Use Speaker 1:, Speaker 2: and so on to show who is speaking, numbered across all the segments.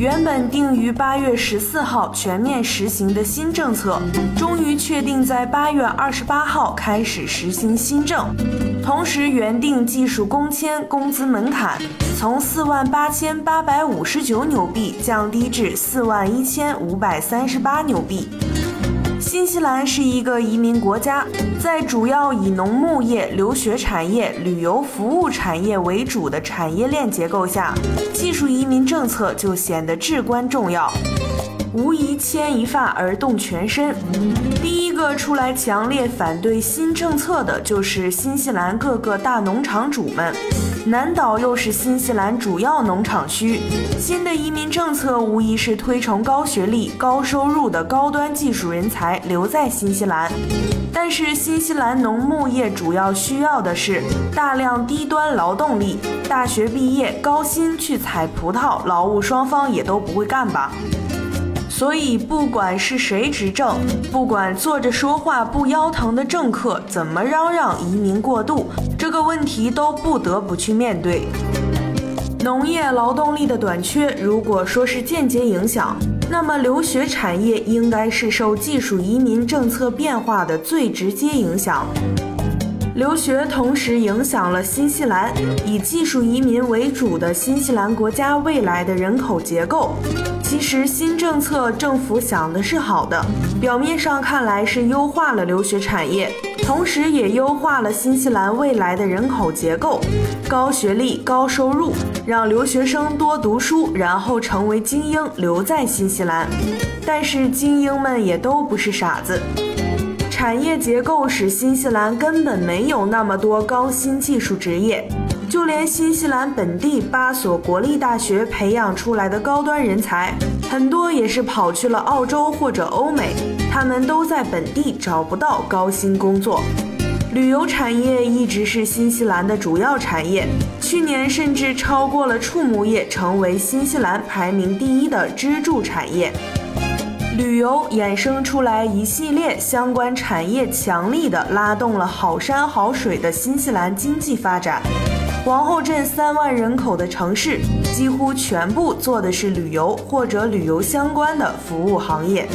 Speaker 1: 原本定于八月十四号全面实行的新政策，终于确定在八月二十八号开始实行新政。同时，原定技术工签工资门槛从四万八千八百五十九纽币降低至四万一千五百三十八纽币。新西兰是一个移民国家，在主要以农牧业、留学产业、旅游服务产业为主的产业链结构下，技术移民政策就显得至关重要。无疑牵一发而动全身。第一个出来强烈反对新政策的就是新西兰各个大农场主们。南岛又是新西兰主要农场区，新的移民政策无疑是推崇高学历、高收入的高端技术人才留在新西兰。但是新西兰农牧业主要需要的是大量低端劳动力，大学毕业高薪去采葡萄，劳务双方也都不会干吧。所以，不管是谁执政，不管坐着说话不腰疼的政客怎么嚷嚷移民过度，问题都不得不去面对。农业劳动力的短缺，如果说是间接影响，那么留学产业应该是受技术移民政策变化的最直接影响。留学同时影响了新西兰以技术移民为主的新西兰国家未来的人口结构。其实新政策政府想的是好的，表面上看来是优化了留学产业，同时也优化了新西兰未来的人口结构。高学历、高收入，让留学生多读书，然后成为精英，留在新西兰。但是精英们也都不是傻子。产业结构使新西兰根本没有那么多高新技术职业，就连新西兰本地八所国立大学培养出来的高端人才，很多也是跑去了澳洲或者欧美，他们都在本地找不到高薪工作。旅游产业一直是新西兰的主要产业，去年甚至超过了畜牧业，成为新西兰排名第一的支柱产业。旅游衍生出来一系列相关产业，强力的拉动了好山好水的新西兰经济发展。皇后镇三万人口的城市，几乎全部做的是旅游或者旅游相关的服务行业。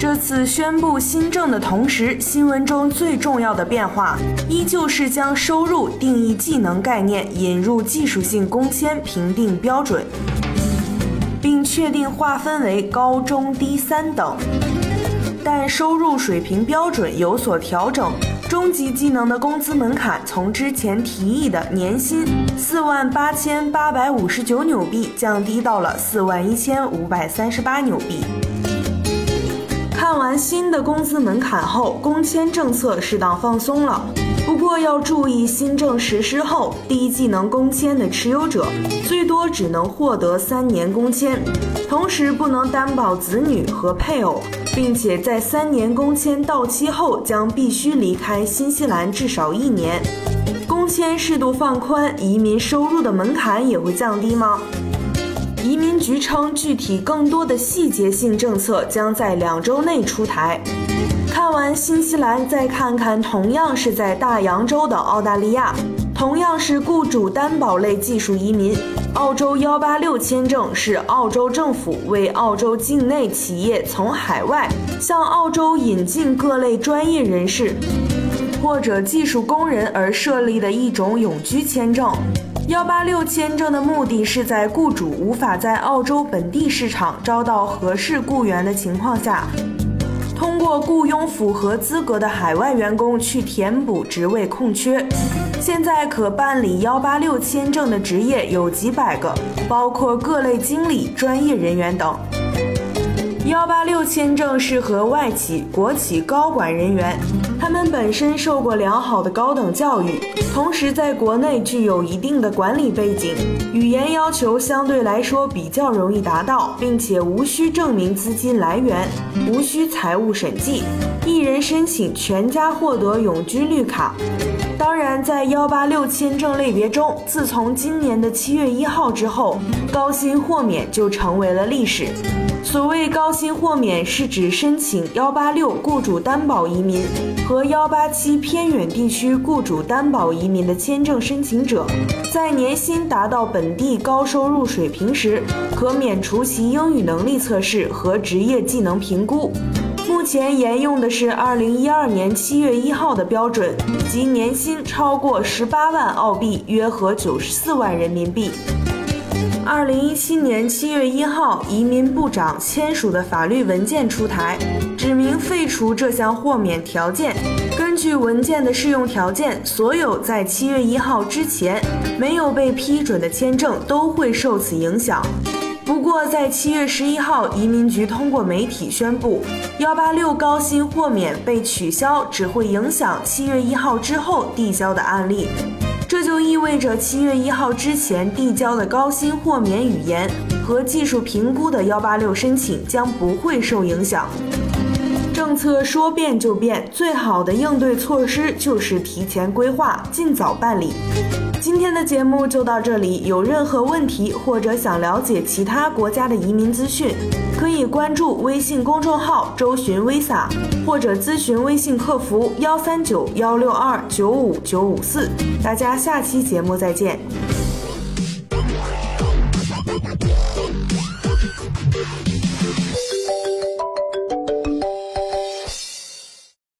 Speaker 1: 这次宣布新政的同时，新闻中最重要的变化，依旧是将收入定义技能概念引入技术性工签评定标准。并确定划分为高中低三等，但收入水平标准有所调整。中级技能的工资门槛从之前提议的年薪四万八千八百五十九纽币降低到了四万一千五百三十八纽币。看完新的工资门槛后，工签政策适当放松了。不过要注意，新政实施后，低技能工签的持有者最多只能获得三年工签，同时不能担保子女和配偶，并且在三年工签到期后将必须离开新西兰至少一年。工签适度放宽，移民收入的门槛也会降低吗？移民局称，具体更多的细节性政策将在两周内出台。看完新西兰，再看看同样是在大洋洲的澳大利亚，同样是雇主担保类技术移民。澳洲幺八六签证是澳洲政府为澳洲境内企业从海外向澳洲引进各类专业人士或者技术工人而设立的一种永居签证。幺八六签证的目的是在雇主无法在澳洲本地市场招到合适雇员的情况下。通过雇佣符合资格的海外员工去填补职位空缺。现在可办理幺八六签证的职业有几百个，包括各类经理、专业人员等。幺八六签证适合外企、国企高管人员，他们本身受过良好的高等教育，同时在国内具有一定的管理背景，语言要求相对来说比较容易达到，并且无需证明资金来源，无需财务审计，一人申请全家获得永居绿卡。当然，在幺八六签证类别中，自从今年的七月一号之后，高薪豁免就成为了历史。所谓高薪豁免，是指申请幺八六雇主担保移民和幺八七偏远地区雇主担保移民的签证申请者，在年薪达到本地高收入水平时，可免除其英语能力测试和职业技能评估。目前沿用的是二零一二年七月一号的标准，即年薪超过十八万澳币，约合九十四万人民币。二零一七年七月一号，移民部长签署的法律文件出台，指明废除这项豁免条件。根据文件的适用条件，所有在七月一号之前没有被批准的签证都会受此影响。不过，在七月十一号，移民局通过媒体宣布，幺八六高薪豁免被取消，只会影响七月一号之后递交的案例。这就意味着七月一号之前递交的高薪豁免语言和技术评估的幺八六申请将不会受影响。政策说变就变，最好的应对措施就是提前规划，尽早办理。今天的节目就到这里，有任何问题或者想了解其他国家的移民资讯，可以关注微信公众号“周寻 Visa”，或者咨询微信客服幺三九幺六二九五九五四。大家下期节目再见。